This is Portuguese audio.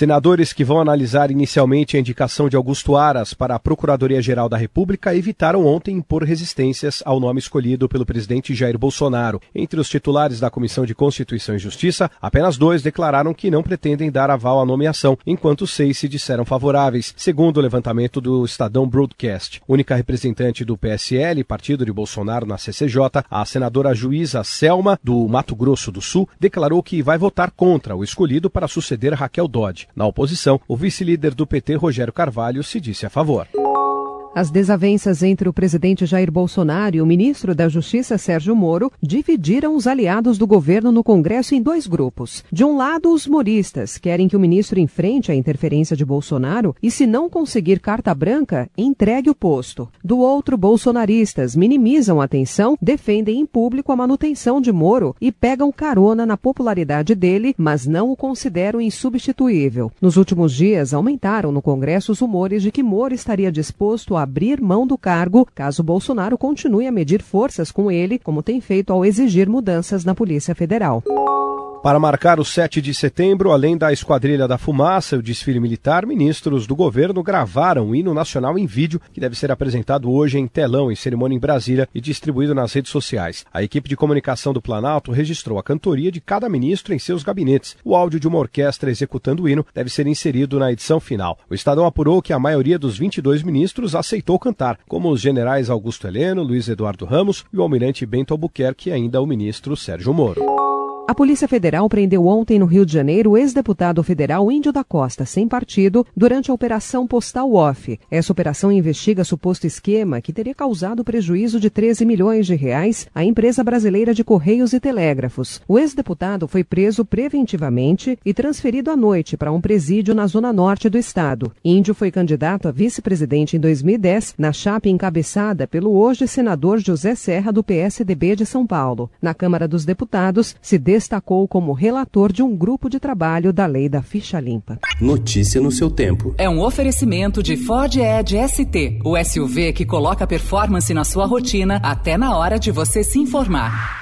Senadores que vão analisar inicialmente a indicação de Augusto Aras para a Procuradoria-Geral da República evitaram ontem impor resistências ao nome escolhido pelo presidente Jair Bolsonaro. Entre os titulares da Comissão de Constituição e Justiça, apenas dois declararam que não pretendem dar aval à nomeação, enquanto seis se disseram favoráveis, segundo o levantamento do Estadão Broadcast. Única representante do PSL, partido de Bolsonaro na CCJ, a senadora juíza Selma, do Mato Grosso do Sul, declarou que vai votar contra o escolhido para suceder Raquel Dodge. Na oposição, o vice-líder do PT, Rogério Carvalho, se disse a favor. As desavenças entre o presidente Jair Bolsonaro e o ministro da Justiça Sérgio Moro dividiram os aliados do governo no Congresso em dois grupos. De um lado, os moristas querem que o ministro enfrente a interferência de Bolsonaro e, se não conseguir carta branca, entregue o posto. Do outro, bolsonaristas minimizam a tensão, defendem em público a manutenção de Moro e pegam carona na popularidade dele, mas não o consideram insubstituível. Nos últimos dias, aumentaram no Congresso os rumores de que Moro estaria disposto a abrir mão do cargo caso Bolsonaro continue a medir forças com ele, como tem feito ao exigir mudanças na Polícia Federal. Para marcar o 7 de setembro, além da Esquadrilha da Fumaça e o desfile militar, ministros do governo gravaram o hino nacional em vídeo, que deve ser apresentado hoje em telão em cerimônia em Brasília e distribuído nas redes sociais. A equipe de comunicação do Planalto registrou a cantoria de cada ministro em seus gabinetes. O áudio de uma orquestra executando o hino deve ser inserido na edição final. O Estadão apurou que a maioria dos 22 ministros aceitou cantar, como os generais Augusto Heleno, Luiz Eduardo Ramos e o almirante Bento Albuquerque e ainda o ministro Sérgio Moro. A Polícia Federal prendeu ontem no Rio de Janeiro o ex-deputado federal Índio da Costa, sem partido, durante a Operação Postal Off. Essa operação investiga suposto esquema que teria causado prejuízo de 13 milhões de reais à empresa brasileira de Correios e Telégrafos. O ex-deputado foi preso preventivamente e transferido à noite para um presídio na zona norte do estado. Índio foi candidato a vice-presidente em 2010 na chapa encabeçada pelo hoje senador José Serra do PSDB de São Paulo. Na Câmara dos Deputados, se destacou como relator de um grupo de trabalho da lei da ficha limpa. Notícia no seu tempo. É um oferecimento de Ford Edge ST, o SUV que coloca performance na sua rotina até na hora de você se informar.